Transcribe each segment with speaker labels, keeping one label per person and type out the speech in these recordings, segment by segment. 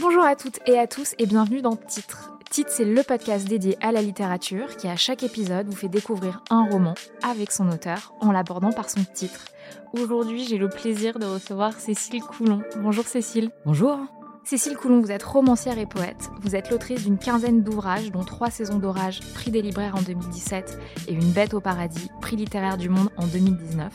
Speaker 1: Bonjour à toutes et à tous et bienvenue dans Titre. Titre, c'est le podcast dédié à la littérature qui, à chaque épisode, vous fait découvrir un roman avec son auteur en l'abordant par son titre. Aujourd'hui, j'ai le plaisir de recevoir Cécile Coulon. Bonjour Cécile.
Speaker 2: Bonjour.
Speaker 1: Cécile Coulon, vous êtes romancière et poète. Vous êtes l'autrice d'une quinzaine d'ouvrages, dont trois saisons d'orage, prix des libraires en 2017, et Une bête au paradis, prix littéraire du monde en 2019.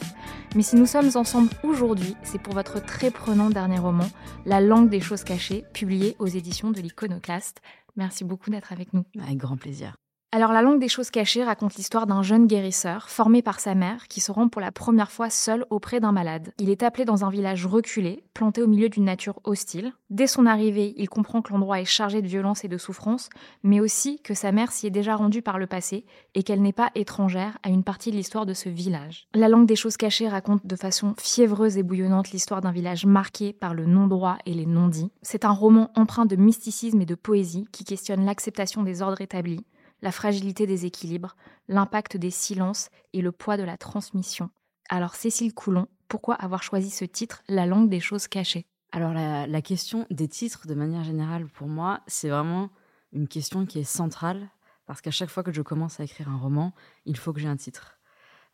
Speaker 1: Mais si nous sommes ensemble aujourd'hui, c'est pour votre très prenant dernier roman, La langue des choses cachées, publié aux éditions de l'Iconoclaste. Merci beaucoup d'être avec nous.
Speaker 2: Avec grand plaisir.
Speaker 1: Alors, La langue des choses cachées raconte l'histoire d'un jeune guérisseur, formé par sa mère, qui se rend pour la première fois seul auprès d'un malade. Il est appelé dans un village reculé, planté au milieu d'une nature hostile. Dès son arrivée, il comprend que l'endroit est chargé de violence et de souffrance, mais aussi que sa mère s'y est déjà rendue par le passé et qu'elle n'est pas étrangère à une partie de l'histoire de ce village. La langue des choses cachées raconte de façon fiévreuse et bouillonnante l'histoire d'un village marqué par le non-droit et les non-dits. C'est un roman empreint de mysticisme et de poésie qui questionne l'acceptation des ordres établis, la fragilité des équilibres, l'impact des silences et le poids de la transmission. Alors Cécile Coulon, pourquoi avoir choisi ce titre, La langue des choses cachées?
Speaker 2: Alors la, la question des titres, de manière générale, pour moi, c'est vraiment une question qui est centrale, parce qu'à chaque fois que je commence à écrire un roman, il faut que j'ai un titre.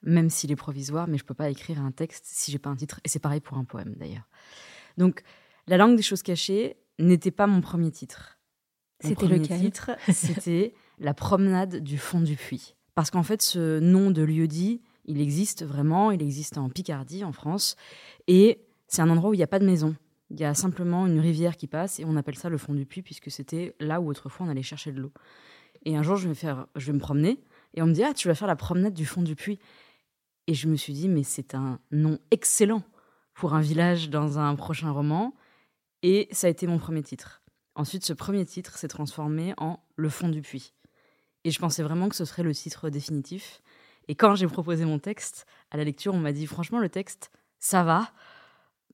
Speaker 2: Même s'il est provisoire, mais je ne peux pas écrire un texte si j'ai pas un titre. Et c'est pareil pour un poème, d'ailleurs. Donc, La langue des choses cachées n'était pas mon premier titre.
Speaker 1: C'était lequel?
Speaker 2: titre, c'était La promenade du fond du puits. Parce qu'en fait, ce nom de lieu-dit, il existe vraiment, il existe en Picardie, en France, et c'est un endroit où il n'y a pas de maison. Il y a simplement une rivière qui passe, et on appelle ça le fond du puits, puisque c'était là où autrefois on allait chercher de l'eau. Et un jour, je vais, faire, je vais me promener, et on me dit, ah, tu vas faire la promenade du fond du puits. Et je me suis dit, mais c'est un nom excellent pour un village dans un prochain roman, et ça a été mon premier titre. Ensuite, ce premier titre s'est transformé en Le fond du puits. Et je pensais vraiment que ce serait le titre définitif. Et quand j'ai proposé mon texte à la lecture, on m'a dit franchement, le texte, ça va.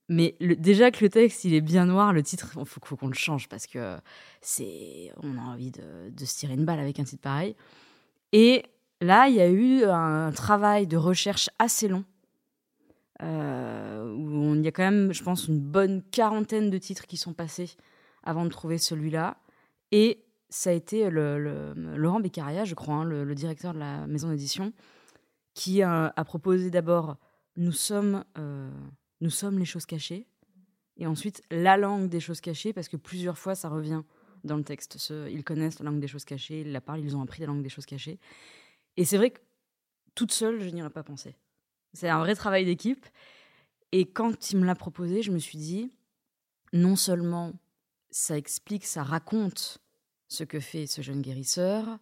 Speaker 2: Mais déjà que le texte, il est bien noir, le titre, il faut, qu'on le change parce que c'est, on a envie de, se tirer une balle avec un titre pareil. Et là, il y a eu un travail de recherche assez long. euh, où on- il y a quand même, je pense, une bonne quarantaine de titres qui sont passés avant de trouver celui-là. Et ça a été Laurent Beccaria, je crois, hein, le, directeur de la maison d'édition, qui a, proposé d'abord nous sommes, les choses cachées, et ensuite la langue des choses cachées, parce que plusieurs fois ça revient dans le texte. Ils connaissent la langue des choses cachées, ils la parlent, ils ont appris la langue des choses cachées. Et c'est vrai que toute seule, je n'y aurais pas pensé. C'est un vrai travail d'équipe. Et quand il me l'a proposé, je me suis dit, non seulement ça explique, ça raconte ce que fait ce jeune guérisseur,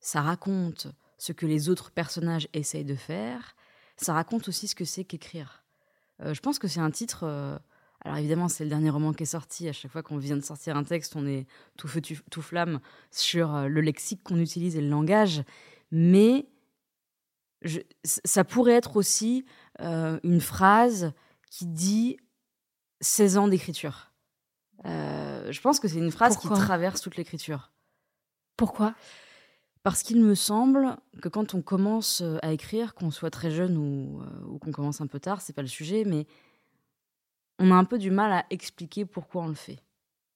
Speaker 2: ça raconte ce que les autres personnages essayent de faire, ça raconte aussi ce que c'est qu'écrire. Euh, je pense que c'est un titre... euh, alors évidemment, c'est le dernier roman qui est sorti. À chaque fois qu'on vient de sortir un texte, on est tout feu, tout flamme sur euh, le lexique qu'on utilise et le langage. Mais ça pourrait être aussi une phrase qui dit 16 ans d'écriture. Euh, je pense que c'est une phrase
Speaker 1: Pourquoi?
Speaker 2: qui traverse toute l'écriture.
Speaker 1: Pourquoi?
Speaker 2: Parce qu'il me semble que quand on commence euh, à écrire, qu'on soit très jeune ou, euh, ou qu'on commence un peu tard, c'est pas le sujet, mais on a un peu du mal à expliquer pourquoi on le fait.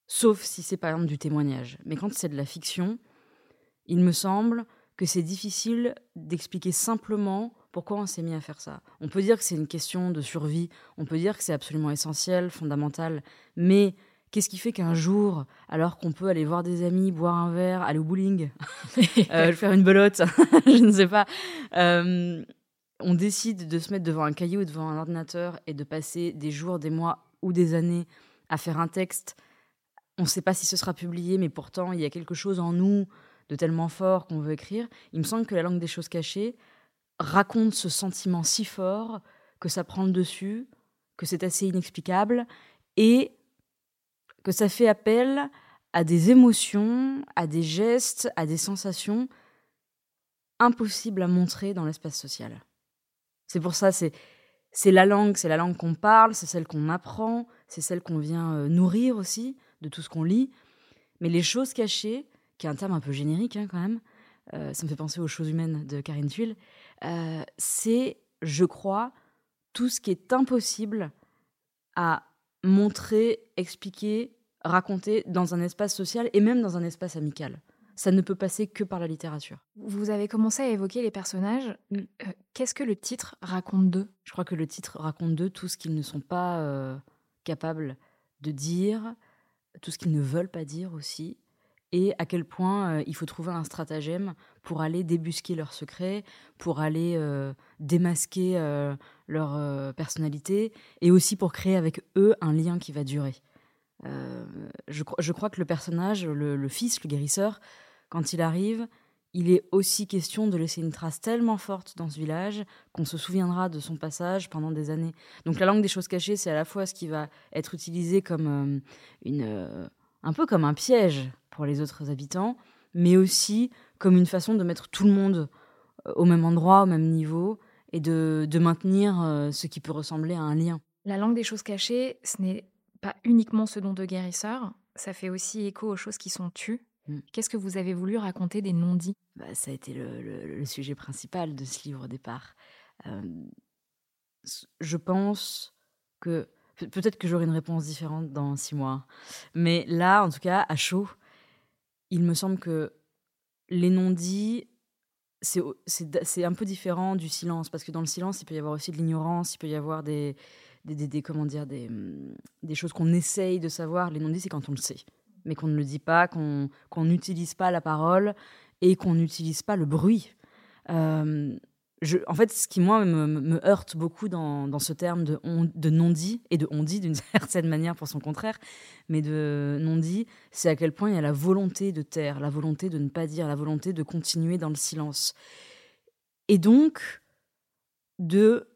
Speaker 2: Sauf si c'est par exemple du témoignage. Mais quand c'est de la fiction, il me semble que c'est difficile d'expliquer simplement pourquoi on s'est mis à faire ça. On peut dire que c'est une question de survie, on peut dire que c'est absolument essentiel, fondamental, mais qu'est-ce qui fait qu'un jour, alors qu'on peut aller voir des amis, boire un verre, aller au bowling, euh, faire une belote, je ne sais pas, euh, on décide de se mettre devant un cahier ou devant un ordinateur et de passer des jours, des mois ou des années à faire un texte. On ne sait pas si ce sera publié, mais pourtant, il y a quelque chose en nous de tellement fort qu'on veut écrire. Il me semble que la langue des choses cachées raconte ce sentiment si fort que ça prend le dessus, que c'est assez inexplicable et que ça fait appel à des émotions, à des gestes, à des sensations impossibles à montrer dans l'espace social. C'est pour ça, c'est c'est la langue, c'est la langue qu'on parle, c'est celle qu'on apprend, c'est celle qu'on vient euh, nourrir aussi de tout ce qu'on lit. Mais les choses cachées, qui est un terme un peu générique hein, quand même, euh, ça me fait penser aux choses humaines de Karine Tuile, euh, c'est, je crois, tout ce qui est impossible à montrer, expliquer, raconter dans un espace social et même dans un espace amical. Ça ne peut passer que par la littérature.
Speaker 1: Vous avez commencé à évoquer les personnages. Mm. Euh, qu'est-ce que le titre raconte d'eux?
Speaker 2: Je crois que le titre raconte d'eux tout ce qu'ils ne sont pas euh, capables de dire, tout ce qu'ils ne veulent pas dire aussi, et à quel point euh, il faut trouver un stratagème pour aller débusquer leurs secrets, pour aller démasquer leur personnalité, et aussi pour créer avec eux un lien qui va durer. Euh, je, crois que le personnage, le, fils, le guérisseur, quand il arrive, il est aussi question de laisser une trace tellement forte dans ce village qu'on se souviendra de son passage pendant des années. Donc la langue des choses cachées, c'est à la fois ce qui va être utilisé comme euh, une, euh, un peu comme un piège pour les autres habitants, mais aussi comme une façon de mettre tout le monde au même endroit, au même niveau, et de, de maintenir ce qui peut ressembler à un lien.
Speaker 1: La langue des choses cachées, ce n'est pas uniquement ce don de guérisseur, ça fait aussi écho aux choses qui sont tues. Mm. Qu'est-ce que vous avez voulu raconter des non-dits?
Speaker 2: Bah, Ça a été le, sujet principal de ce livre au départ. Euh, je pense que peut-être que j'aurai une réponse différente dans six mois, mais là, en tout cas, à chaud, il me semble que les non-dits, c'est un peu différent du silence, parce que dans le silence, il peut y avoir aussi de l'ignorance, il peut y avoir des, des, comment dire, des, hum, des choses qu'on essaye de savoir. Les non-dits, c'est quand on le sait, mais qu'on ne le dit pas, qu'on n'utilise pas la parole et qu'on n'utilise pas le bruit. Euh, en fait, ce qui, moi, me, me heurte beaucoup dans, ce terme de, de non-dit, et de on-dit d'une certaine manière pour son contraire, mais de non-dit, c'est à quel point il y a la volonté de taire, la volonté de ne pas dire, la volonté de continuer dans le silence. Et donc, de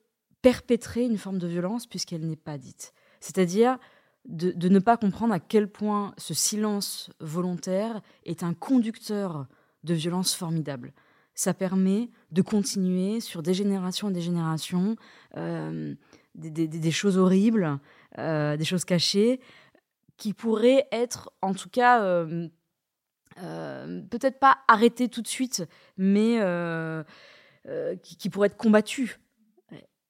Speaker 2: perpétrer une forme de violence puisqu'elle n'est pas dite. C'est-à-dire de, ne pas comprendre à quel point ce silence volontaire est un conducteur de violence formidable. Ça permet de continuer sur des générations et des générations euh, des, choses horribles, euh, des choses cachées, qui pourraient être en tout cas euh, peut-être pas arrêtées tout de suite, mais qui, qui, pourraient être combattues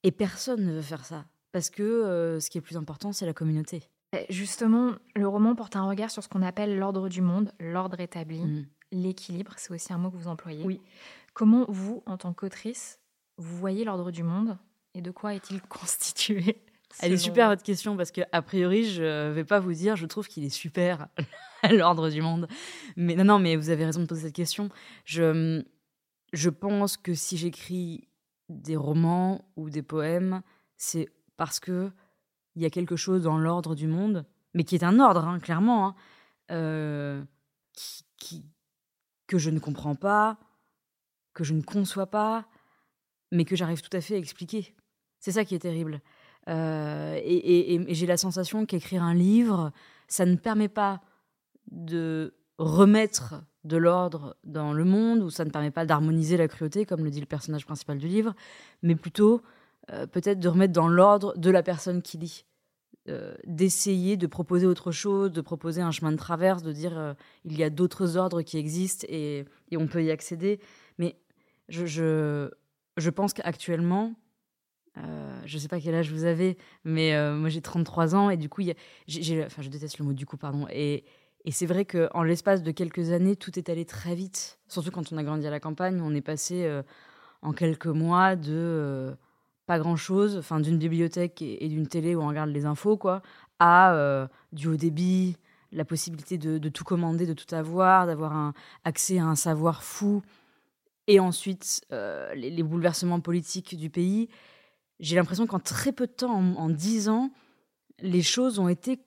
Speaker 2: et personne ne veut faire ça. Parce que ce qui est plus important, c'est la communauté.
Speaker 1: Justement, le roman porte un regard sur ce qu'on appelle l'ordre du monde, l'ordre établi, mm. L'équilibre, c'est aussi un mot que vous employez.
Speaker 2: Oui.
Speaker 1: Comment vous, en tant qu'autrice, vous voyez l'ordre du monde et de quoi est-il constitué?
Speaker 2: Elle est super votre question parce que a priori je vais pas vous dire je trouve qu'il est super l'ordre du monde mais non non mais vous avez raison de poser cette question je je pense que si j'écris des romans ou des poèmes, c'est parce que il y a quelque chose dans l'ordre du monde, mais qui est un ordre, hein, clairement, hein, euh, qui, que je ne comprends pas, que je ne conçois pas, mais que j'arrive tout à fait à expliquer. C'est ça qui est terrible. Euh, et j'ai la sensation qu'écrire un livre, ça ne permet pas de remettre de l'ordre dans le monde, où ça ne permet pas d'harmoniser la cruauté, comme le dit le personnage principal du livre, mais plutôt euh, peut-être de remettre dans l'ordre de la personne qui lit. Euh, d'essayer de proposer autre chose, de proposer un chemin de traverse, de dire euh, il y a d'autres ordres qui existent et, on peut y accéder. Mais je, je, pense qu'actuellement, je ne sais pas quel âge vous avez, mais moi j'ai 33 ans et du coup, enfin je déteste le mot du coup, pardon, et et c'est vrai qu'en l'espace de quelques années, tout est allé très vite. Surtout quand on a grandi à la campagne, on est passé euh, en quelques mois de euh, pas grand-chose, enfin d'une bibliothèque et, d'une télé où on regarde les infos, quoi, à euh, du haut débit, la possibilité de, tout commander, de tout avoir, d'avoir un accès à un savoir fou, et ensuite les, bouleversements politiques du pays. J'ai l'impression qu'en très peu de temps, en dix ans, les choses ont été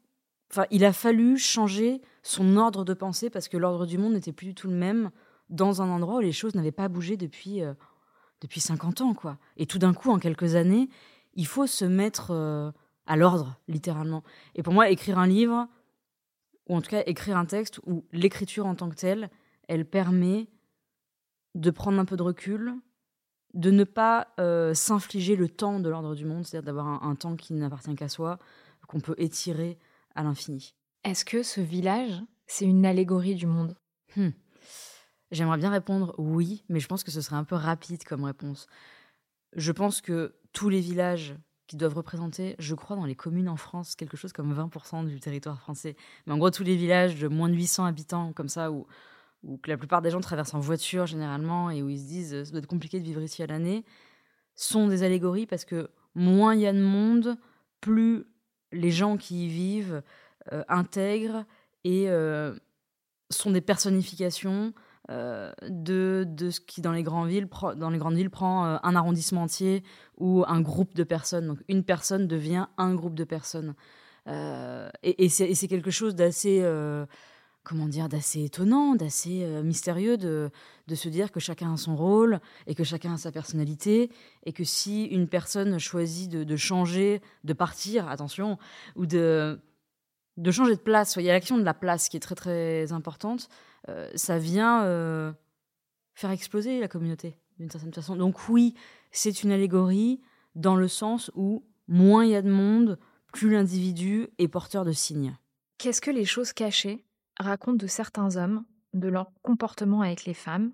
Speaker 2: Enfin, il a fallu changer son ordre de pensée parce que l'ordre du monde n'était plus du tout le même dans un endroit où les choses n'avaient pas bougé depuis, euh, depuis 50 ans. quoi. Et tout d'un coup, en quelques années, il faut se mettre euh, à l'ordre, littéralement. Et pour moi, écrire un livre, ou en tout cas écrire un texte où l'écriture en tant que telle, elle permet de prendre un peu de recul, de ne pas euh, s'infliger le temps de l'ordre du monde, c'est-à-dire d'avoir un, temps qui n'appartient qu'à soi, qu'on peut étirer à l'infini.
Speaker 1: Est-ce que ce village, c'est une allégorie du monde?
Speaker 2: Hmm. J'aimerais bien répondre oui, mais je pense que ce serait un peu rapide comme réponse. Je pense que tous les villages qui doivent représenter, je crois, dans les communes en France, quelque chose comme 20% du territoire français. Mais en gros, tous les villages de moins de 800 habitants, comme ça, où, la plupart des gens traversent en voiture généralement et où ils se disent ça doit être compliqué de vivre ici à l'année, sont des allégories parce que moins il y a de monde, plus les gens qui y vivent euh, intègrent et euh, sont des personnifications euh, de, de ce qui dans les, grandes villes, dans les grandes villes prend un arrondissement entier ou un groupe de personnes. Donc une personne devient un groupe de personnes. et, et c'est quelque chose d'assez comment dire, d'assez étonnant, d'assez euh, mystérieux de, de se dire que chacun a son rôle et que chacun a sa personnalité et que si une personne choisit de, changer, de partir, attention, ou de, de changer de place, il y a l'action de la place qui est très très importante, euh, ça vient euh, faire exploser la communauté d'une certaine façon. Donc oui, c'est une allégorie dans le sens où moins il y a de monde, plus l'individu est porteur de signes.
Speaker 1: Qu'est-ce que les choses cachées raconte de certains hommes, de leur comportement avec les femmes,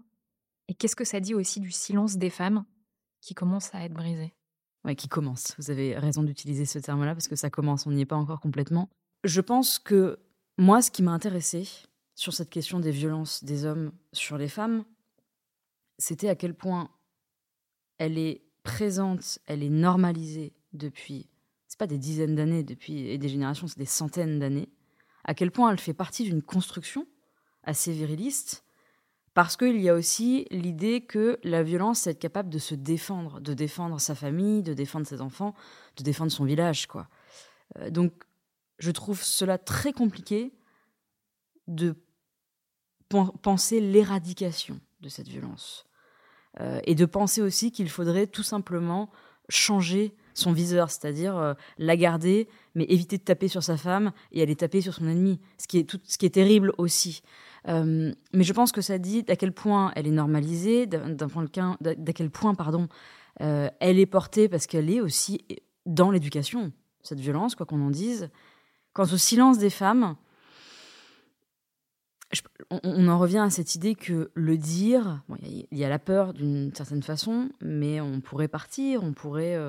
Speaker 1: et qu'est-ce que ça dit aussi du silence des femmes qui commence à être brisé
Speaker 2: Ouais, qui commence. Vous avez raison d'utiliser ce terme-là parce que ça commence, on n'y est pas encore complètement. Je pense que moi, ce qui m'a intéressé sur cette question des violences des hommes sur les femmes, c'était à quel point elle est présente, elle est normalisée depuis, c'est pas des dizaines d'années, depuis et des générations, c'est des centaines d'années à quel point elle fait partie d'une construction assez viriliste, parce qu'il y a aussi l'idée que la violence, c'est être capable de se défendre, de défendre sa famille, de défendre ses enfants, de défendre son village, quoi. Euh, donc, je trouve cela très compliqué de penser l'éradication de cette violence. Euh, et de penser aussi qu'il faudrait tout simplement changer son viseur, c'est-à-dire euh, la garder, mais éviter de taper sur sa femme et aller taper sur son ennemi, ce qui est, tout, ce qui est terrible aussi. Euh, mais je pense que ça dit d'à quel point elle est normalisée, d'un d'à quel point pardon, elle est portée parce qu'elle est aussi dans l'éducation, cette violence, quoi qu'on en dise. Quant au silence des femmes, on, en revient à cette idée que le dire, il y, a la peur d'une certaine façon, mais on pourrait partir, on pourrait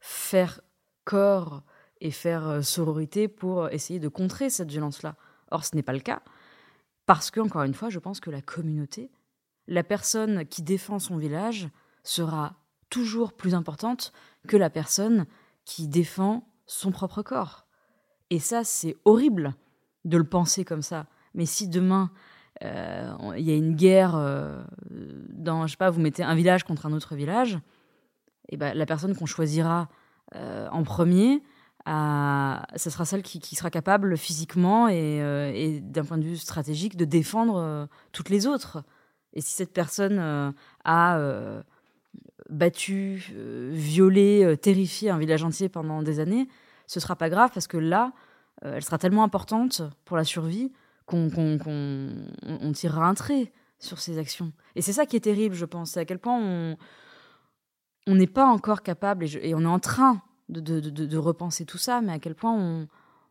Speaker 2: faire corps et faire euh, sororité pour essayer de contrer cette violence-là. Or, ce n'est pas le cas, parce que, encore une fois, je pense que la communauté, la personne qui défend son village, sera toujours plus importante que la personne qui défend son propre corps. Et ça, c'est horrible de le penser comme ça. Mais si demain, euh, il y a une guerre euh, dans, je sais pas, vous mettez un village contre un autre village, et ben, la personne qu'on choisira euh, en premier, ce sera celle qui, sera capable physiquement et, d'un point de vue stratégique de défendre toutes les autres. Et si cette personne a battu, violé, terrifié un village entier pendant des années, ce sera pas grave parce que là, elle sera tellement importante pour la survie qu'on tirera un trait sur ses actions. Et c'est ça qui est terrible, je pense, c'est à quel point on, on n'est pas encore capable, et, on est en train de, repenser tout ça, mais à quel point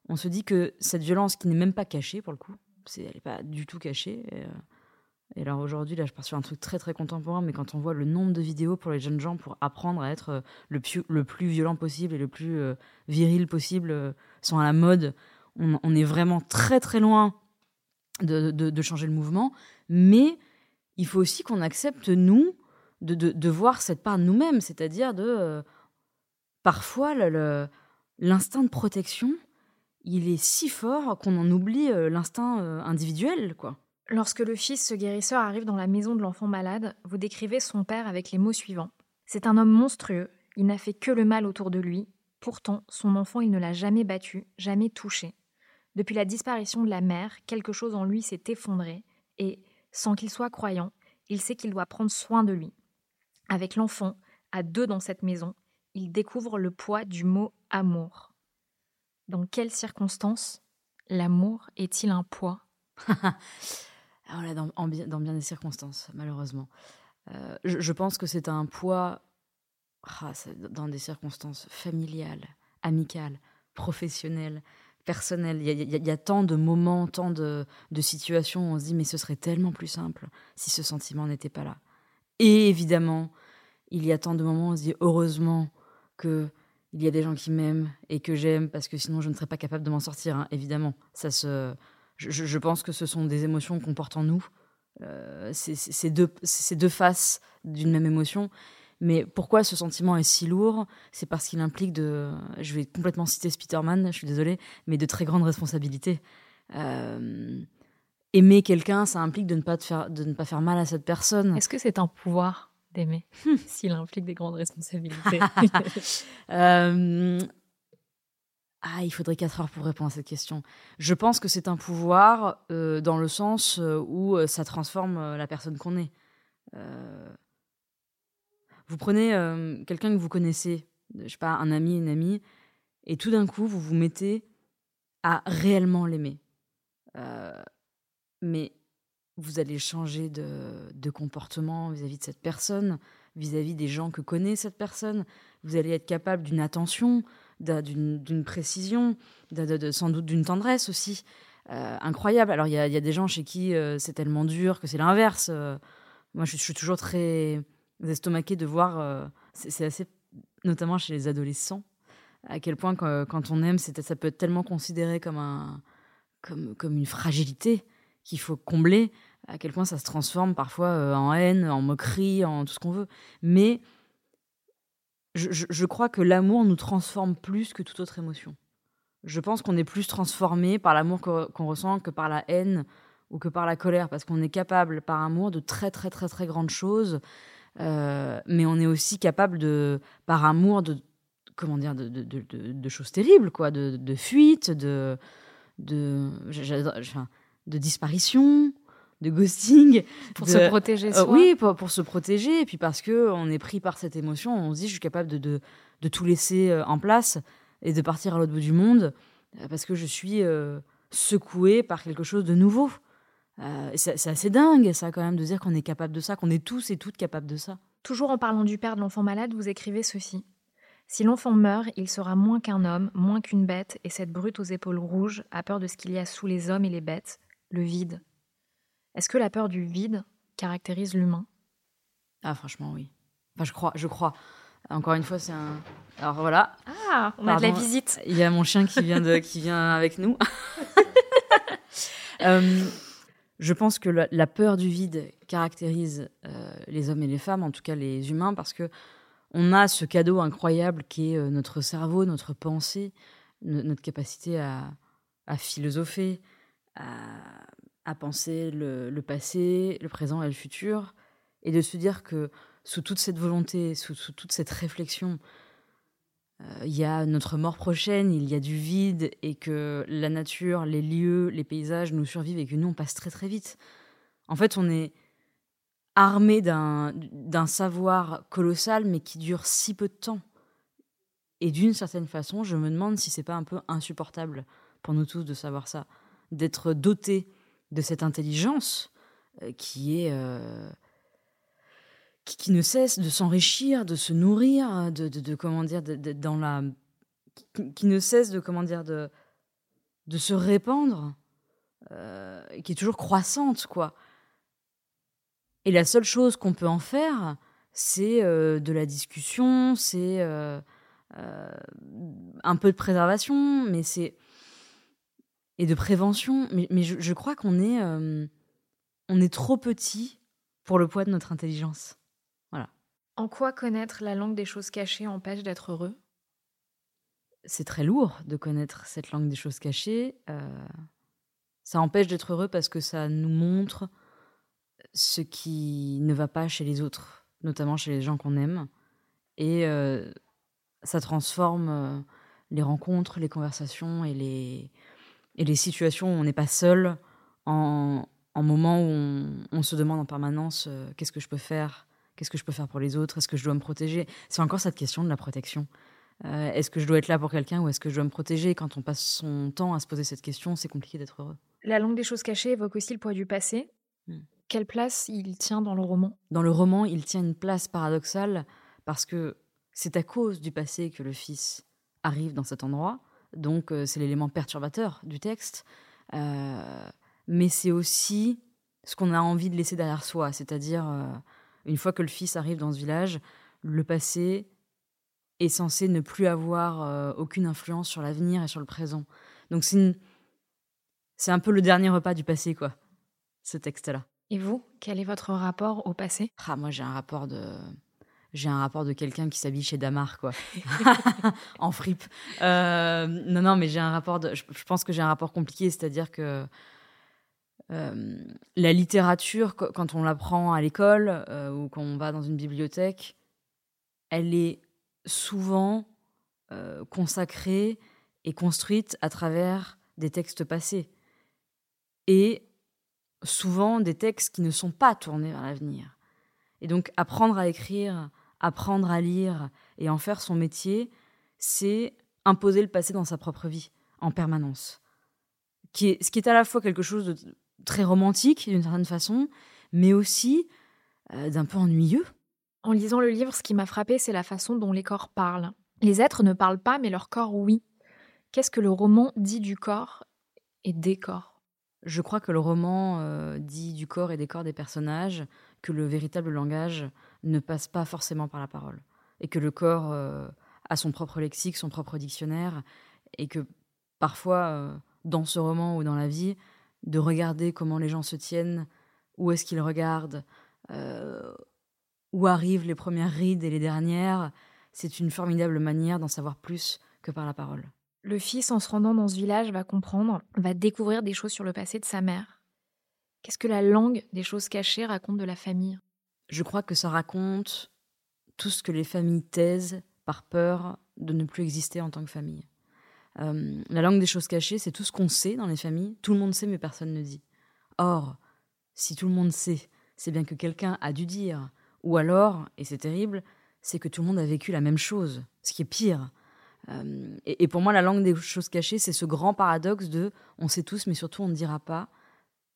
Speaker 2: on, se dit que cette violence qui n'est même pas cachée, pour le coup, elle n'est pas du tout cachée. Euh, et, alors aujourd'hui, là, je pars sur un truc très très contemporain, mais quand on voit le nombre de vidéos pour les jeunes gens pour apprendre à être euh, le, le plus violent possible et le plus euh, viril possible, sont à la mode, on, est vraiment très très loin de changer le mouvement. Mais il faut aussi qu'on accepte, nous, de, voir cette part de nous-mêmes, c'est-à-dire de... Euh, parfois, l'instinct de protection, il est si fort qu'on en oublie euh, l'instinct euh, individuel, quoi.
Speaker 1: Lorsque le fils, ce guérisseur, arrive dans la maison de l'enfant malade, vous décrivez son père avec les mots suivants. C'est un homme monstrueux, il n'a fait que le mal autour de lui, pourtant son enfant il ne l'a jamais battu, jamais touché. Depuis la disparition de la mère, quelque chose en lui s'est effondré, et, sans qu'il soit croyant, il sait qu'il doit prendre soin de lui. Avec l'enfant, à deux dans cette maison, il découvre le poids du mot amour. Dans quelles circonstances l'amour est-il un poids?
Speaker 2: Alors dans, bien des circonstances, malheureusement. Euh, je, pense que c'est un poids ah, dans des circonstances familiales, amicales, professionnelles, personnelles. Il y, a, tant de moments, tant de, de, situations où on se dit mais ce serait tellement plus simple si ce sentiment n'était pas là. Et évidemment, il y a tant de moments où on se dit heureusement que il y a des gens qui m'aiment et que j'aime parce que sinon je ne serais pas capable de m'en sortir. Hein, évidemment, ça se, je, pense que ce sont des émotions qu'on porte en nous. Euh, c'est deux, deux faces d'une même émotion. Mais pourquoi ce sentiment est si lourd? C'est parce qu'il implique de, je vais complètement citer Spiderman, je suis désolée, mais de très grandes responsabilités. Euh, aimer quelqu'un, ça implique de ne pas faire, de ne pas faire mal à cette personne.
Speaker 1: Est-ce que c'est un pouvoir d'aimer s'il implique des grandes responsabilités?
Speaker 2: Euh, Ah, il faudrait 4 heures pour répondre à cette question. Je pense que c'est un pouvoir euh, dans le sens euh, où ça transforme la personne qu'on est. Vous prenez quelqu'un que vous connaissez, je sais pas, un ami, une amie, et tout d'un coup, vous vous mettez à réellement l'aimer. mais vous allez changer de, comportement vis-à-vis de cette personne, vis-à-vis des gens que connaît cette personne. Vous allez être capable d'une attention, d'une précision, sans doute d'une tendresse aussi. Euh, incroyable. Alors, il y, a, des gens chez qui euh, c'est tellement dur que c'est l'inverse. Euh, moi, je, suis toujours très estomaquée de voir, c'est assez, notamment chez les adolescents, à quel point quand, on aime, ça peut être tellement considéré comme, un, comme, une fragilité qu'il faut combler, à quel point ça se transforme parfois en haine, en moquerie, en tout ce qu'on veut. Mais je, crois que l'amour nous transforme plus que toute autre émotion. Je pense qu'on est plus transformé par l'amour qu'on ressent que par la haine ou que par la colère, parce qu'on est capable par amour de très très très très grandes choses, euh, mais on est aussi capable de par amour de comment dire de, choses terribles quoi, de, de fuite, de de de disparition, de ghosting.
Speaker 1: Pour se protéger euh,
Speaker 2: oui, pour, se protéger. Et puis parce que on est pris par cette émotion, on se dit je suis capable de, de, tout laisser euh, en place et de partir à l'autre bout du monde euh, parce que je suis secoué par quelque chose de nouveau. c'est assez dingue, ça, quand même, de dire qu'on est capable de ça, qu'on est tous et toutes capables de ça.
Speaker 1: Toujours en parlant du père de l'enfant malade, vous écrivez ceci. Si l'enfant meurt, il sera moins qu'un homme, moins qu'une bête, et cette brute aux épaules rouges a peur de ce qu'il y a sous les hommes et les bêtes, le vide. Est-ce que la peur du vide caractérise l'humain?
Speaker 2: Ah, franchement, oui. Enfin, je crois, je crois. Encore une fois, c'est un. Alors voilà.
Speaker 1: Ah, on a de la visite.
Speaker 2: Il y a mon chien qui vient, de, qui vient avec nous. Euh, je pense que la, peur du vide caractérise euh, les hommes et les femmes, en tout cas les humains, parce que on a ce cadeau incroyable qui est euh, notre cerveau, notre pensée, notre capacité à, à philosopher, à, penser le, passé, le présent et le futur, et de se dire que sous toute cette volonté, sous, toute cette réflexion, euh, il y a notre mort prochaine, il y a du vide, et que la nature, les lieux, les paysages nous survivent et que nous, on passe très très vite. En fait, on est armé d'un savoir colossal, mais qui dure si peu de temps. Et d'une certaine façon, je me demande si c'est pas un peu insupportable pour nous tous de savoir ça, d'être doté de cette intelligence euh, qui est euh, qui, ne cesse de s'enrichir, de se nourrir, de, de, comment dire, dans la qui, ne cesse de comment dire de de se répandre, euh, qui est toujours croissante quoi. Et la seule chose qu'on peut en faire, c'est de la discussion, c'est un peu de préservation, mais c'est et de prévention. Mais, mais je, crois qu'on est, euh, on est trop petit pour le poids de notre intelligence. Voilà.
Speaker 1: En quoi connaître la langue des choses cachées empêche d'être heureux?
Speaker 2: C'est très lourd de connaître cette langue des choses cachées. Euh, ça empêche d'être heureux parce que ça nous montre ce qui ne va pas chez les autres, notamment chez les gens qu'on aime. Et euh, ça transforme les rencontres, les conversations et les, et les situations où on n'est pas seul en, en moment où on, se demande en permanence euh, qu'est-ce que je peux faire, qu'est-ce que je peux faire pour les autres, est-ce que je dois me protéger? C'est encore cette question de la protection. Euh, est-ce que je dois être là pour quelqu'un ou est-ce que je dois me protéger? Quand on passe son temps à se poser cette question, c'est compliqué d'être heureux.
Speaker 1: La langue des choses cachées évoque aussi le poids du passé. Hmm. Quelle place il tient dans le roman?
Speaker 2: Dans le roman, il tient une place paradoxale parce que c'est à cause du passé que le fils arrive dans cet endroit. Donc euh, c'est l'élément perturbateur du texte. Euh, mais c'est aussi ce qu'on a envie de laisser derrière soi. C'est-à-dire, une fois que le fils arrive dans ce village, le passé est censé ne plus avoir euh, aucune influence sur l'avenir et sur le présent. Donc c'est c'est un peu le dernier repas du passé, quoi, ce texte-là.
Speaker 1: Et vous, quel est votre rapport au passé?
Speaker 2: Ah, Moi, j'ai un rapport de j'ai un rapport de quelqu'un qui s'habille chez Damar, quoi, en fripe. Euh, non, non, mais j'ai un rapport. Je, pense que j'ai un rapport compliqué, c'est-à-dire que euh, la littérature, quand on l'apprend à l'école ou quand on va dans une bibliothèque, elle est souvent euh, consacrée et construite à travers des textes passés. Et souvent des textes qui ne sont pas tournés vers l'avenir. Et donc apprendre à écrire, apprendre à lire et en faire son métier, c'est imposer le passé dans sa propre vie, en permanence. Qui est, ce qui est à la fois quelque chose de très romantique d'une certaine façon, mais aussi euh, d'un peu ennuyeux.
Speaker 1: En lisant le livre, ce qui m'a frappé, c'est la façon dont les corps parlent. Les êtres ne parlent pas, mais leur corps, oui. Qu'est-ce que le roman dit du corps et des corps?
Speaker 2: Je crois que le roman euh, dit du corps et des corps des personnages, que le véritable langage ne passe pas forcément par la parole, et que le corps euh, a son propre lexique, son propre dictionnaire, et que parfois, euh, dans ce roman ou dans la vie, de regarder comment les gens se tiennent, où est-ce qu'ils regardent, où arrivent les premières rides et les dernières, c'est une formidable manière d'en savoir plus que par la parole.
Speaker 1: Le fils, en se rendant dans ce village, va comprendre, va découvrir des choses sur le passé de sa mère. Qu'est-ce que la langue des choses cachées raconte de la famille?
Speaker 2: Je crois que ça raconte tout ce que les familles taisent par peur de ne plus exister en tant que famille. Euh, la langue des choses cachées, c'est tout ce qu'on sait dans les familles. Tout le monde sait, mais personne ne dit. Or, si tout le monde sait, c'est bien que quelqu'un a dû dire, ou alors, et c'est terrible, c'est que tout le monde a vécu la même chose, ce qui est pire. Euh, et, pour moi, la langue des choses cachées, c'est ce grand paradoxe de on sait tous, mais surtout on ne dira pas.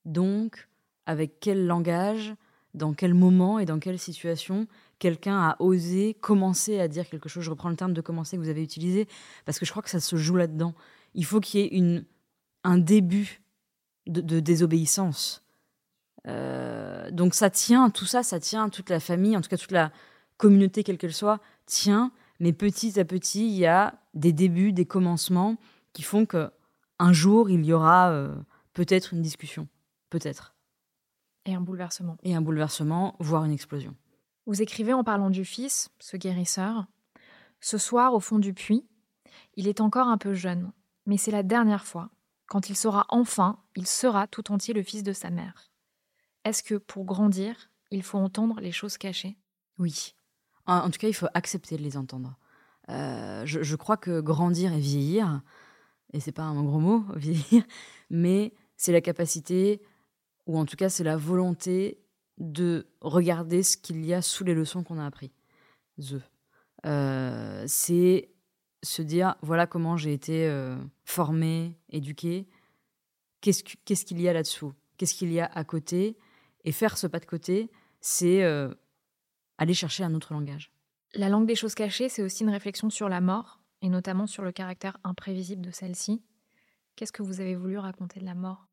Speaker 2: Donc, avec quel langage, dans quel moment et dans quelle situation quelqu'un a osé commencer à dire quelque chose Je reprends le terme de commencer que vous avez utilisé, parce que je crois que ça se joue là-dedans. Il faut qu'il y ait une, un début de désobéissance. Euh, donc ça tient, tout ça, ça tient, toute la famille, en tout cas toute la communauté, quelle qu'elle soit, tient. Mais petit à petit, il y a des débuts, des commencements qui font que un jour, il y aura euh, peut-être une discussion. Peut-être.
Speaker 1: Et un bouleversement.
Speaker 2: Et un bouleversement, voire une explosion.
Speaker 1: Vous écrivez en parlant du fils, ce guérisseur. Ce soir, au fond du puits, il est encore un peu jeune, mais c'est la dernière fois. Quand il saura enfin, il sera tout entier le fils de sa mère. Est-ce que pour grandir, il faut entendre les choses cachées?
Speaker 2: Oui. En, tout cas, il faut accepter de les entendre. Euh, je, crois que grandir et vieillir, et c'est pas un gros mot, vieillir, mais c'est la capacité, ou en tout cas c'est la volonté de regarder ce qu'il y a sous les leçons qu'on a apprises. Euh, c'est se dire voilà comment j'ai été euh, formé, éduqué, qu'est-ce qu'il y a là-dessous, qu'est-ce qu'il y a à côté, et faire ce pas de côté, c'est euh, aller chercher un autre langage.
Speaker 1: La langue des choses cachées, c'est aussi une réflexion sur la mort, et notamment sur le caractère imprévisible de celle-ci. Qu'est-ce que vous avez voulu raconter de la mort?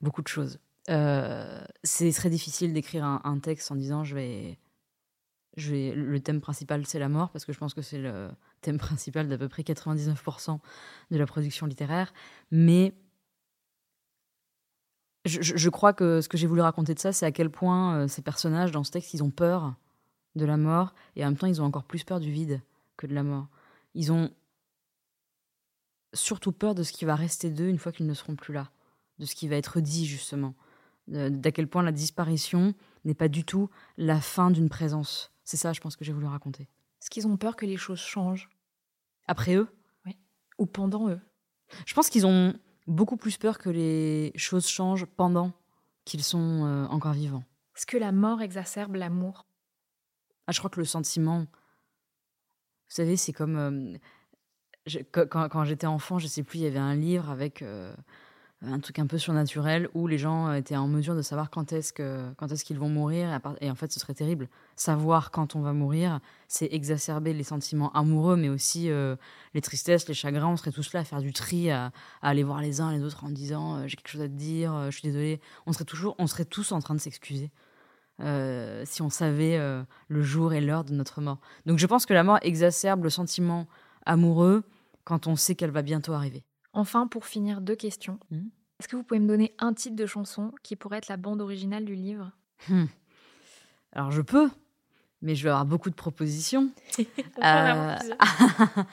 Speaker 2: Beaucoup de choses. Euh, c'est très difficile d'écrire un, texte en disant je vais, le thème principal c'est la mort, parce que je pense que c'est le thème principal d'à peu près 99% de la production littéraire. Mais je, crois que ce que j'ai voulu raconter de ça, c'est à quel point euh, ces personnages dans ce texte, ils ont peur de la mort et en même temps, ils ont encore plus peur du vide que de la mort. Ils ont surtout peur de ce qui va rester d'eux une fois qu'ils ne seront plus là, de ce qui va être dit justement, d'à quel point la disparition n'est pas du tout la fin d'une présence. C'est ça, je pense, que j'ai voulu raconter.
Speaker 1: Est-ce qu'ils ont peur que les choses changent?
Speaker 2: Après eux?
Speaker 1: Oui. Ou pendant eux?
Speaker 2: Je pense qu'ils ont beaucoup plus peur que les choses changent pendant qu'ils sont euh, encore vivants.
Speaker 1: Est-ce que la mort exacerbe l'amour?
Speaker 2: Ah, Je crois que le sentiment Vous savez, c'est comme euh, je- quand, quand- quand j'étais enfant, je sais plus, il y avait un livre avec euh, un truc un peu surnaturel où les gens étaient en mesure de savoir quand est-ce que quand est-ce qu'ils vont mourir et, en fait ce serait terrible. Savoir quand on va mourir c'est exacerber les sentiments amoureux mais aussi euh, les tristesses les chagrins. On serait tous là à faire du tri à, aller voir les uns les autres en disant euh, j'ai quelque chose à te dire euh, je suis désolée on serait toujours on serait tous en train de s'excuser euh, si on savait euh, le jour et l'heure de notre mort. Donc je pense que la mort exacerbe le sentiment amoureux quand on sait qu'elle va bientôt arriver
Speaker 1: Enfin, pour finir, deux questions.
Speaker 2: Mhm.
Speaker 1: Est-ce que vous pouvez me donner un titre de chanson qui pourrait être la bande originale du livre?
Speaker 2: Hmm. Alors je peux, mais je vais avoir beaucoup de propositions. Euh,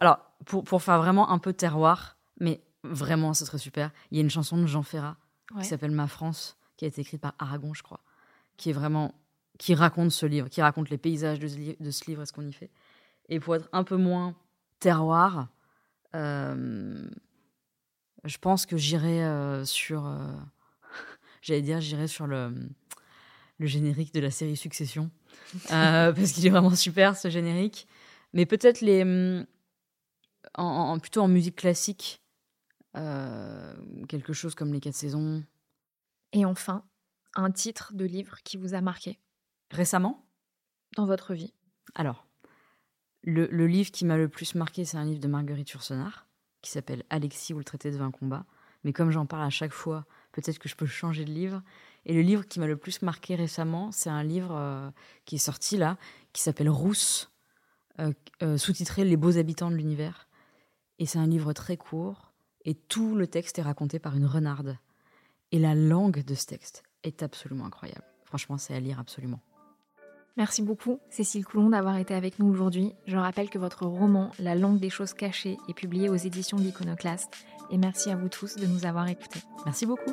Speaker 2: Alors pour, pour faire vraiment un peu terroir, mais vraiment ce serait super, il y a une chanson de Jean Ferrat
Speaker 1: Ouais.
Speaker 2: qui s'appelle Ma France, qui a été écrite par Aragon, je crois, qui est vraiment qui raconte ce livre, qui raconte les paysages de ce, li- de ce livre et ce qu'on y fait. Et pour être un peu moins terroir, je pense que j'irai euh, sur, euh, j'allais dire, j'irai sur le le générique de la série Succession euh, parce qu'il est vraiment super ce générique. Mais peut-être les en, en- plutôt en musique classique, euh, quelque chose comme les quatre saisons.
Speaker 1: Et enfin, un titre de livre qui vous a marqué
Speaker 2: Récemment,
Speaker 1: dans votre vie.
Speaker 2: alors le, livre qui m'a le plus marqué, c'est un livre de Marguerite Yourcenar qui s'appelle Alexis ou le traité de 20 combats. Mais comme j'en parle à chaque fois, peut-être que je peux changer de livre. Et le livre qui m'a le plus marqué récemment, c'est un livre euh, qui est sorti là, qui s'appelle Rousse, euh, euh, sous-titré Les beaux habitants de l'univers. Et c'est un livre très court, et tout le texte est raconté par une renarde. Et la langue de ce texte est absolument incroyable. Franchement, c'est à lire absolument.
Speaker 1: Merci beaucoup, Cécile Coulon, d'avoir été avec nous aujourd'hui. Je rappelle que votre roman La langue des choses cachées est publié aux éditions de l'Iconoclaste. Et merci à vous tous de nous avoir écoutés.
Speaker 2: Merci beaucoup.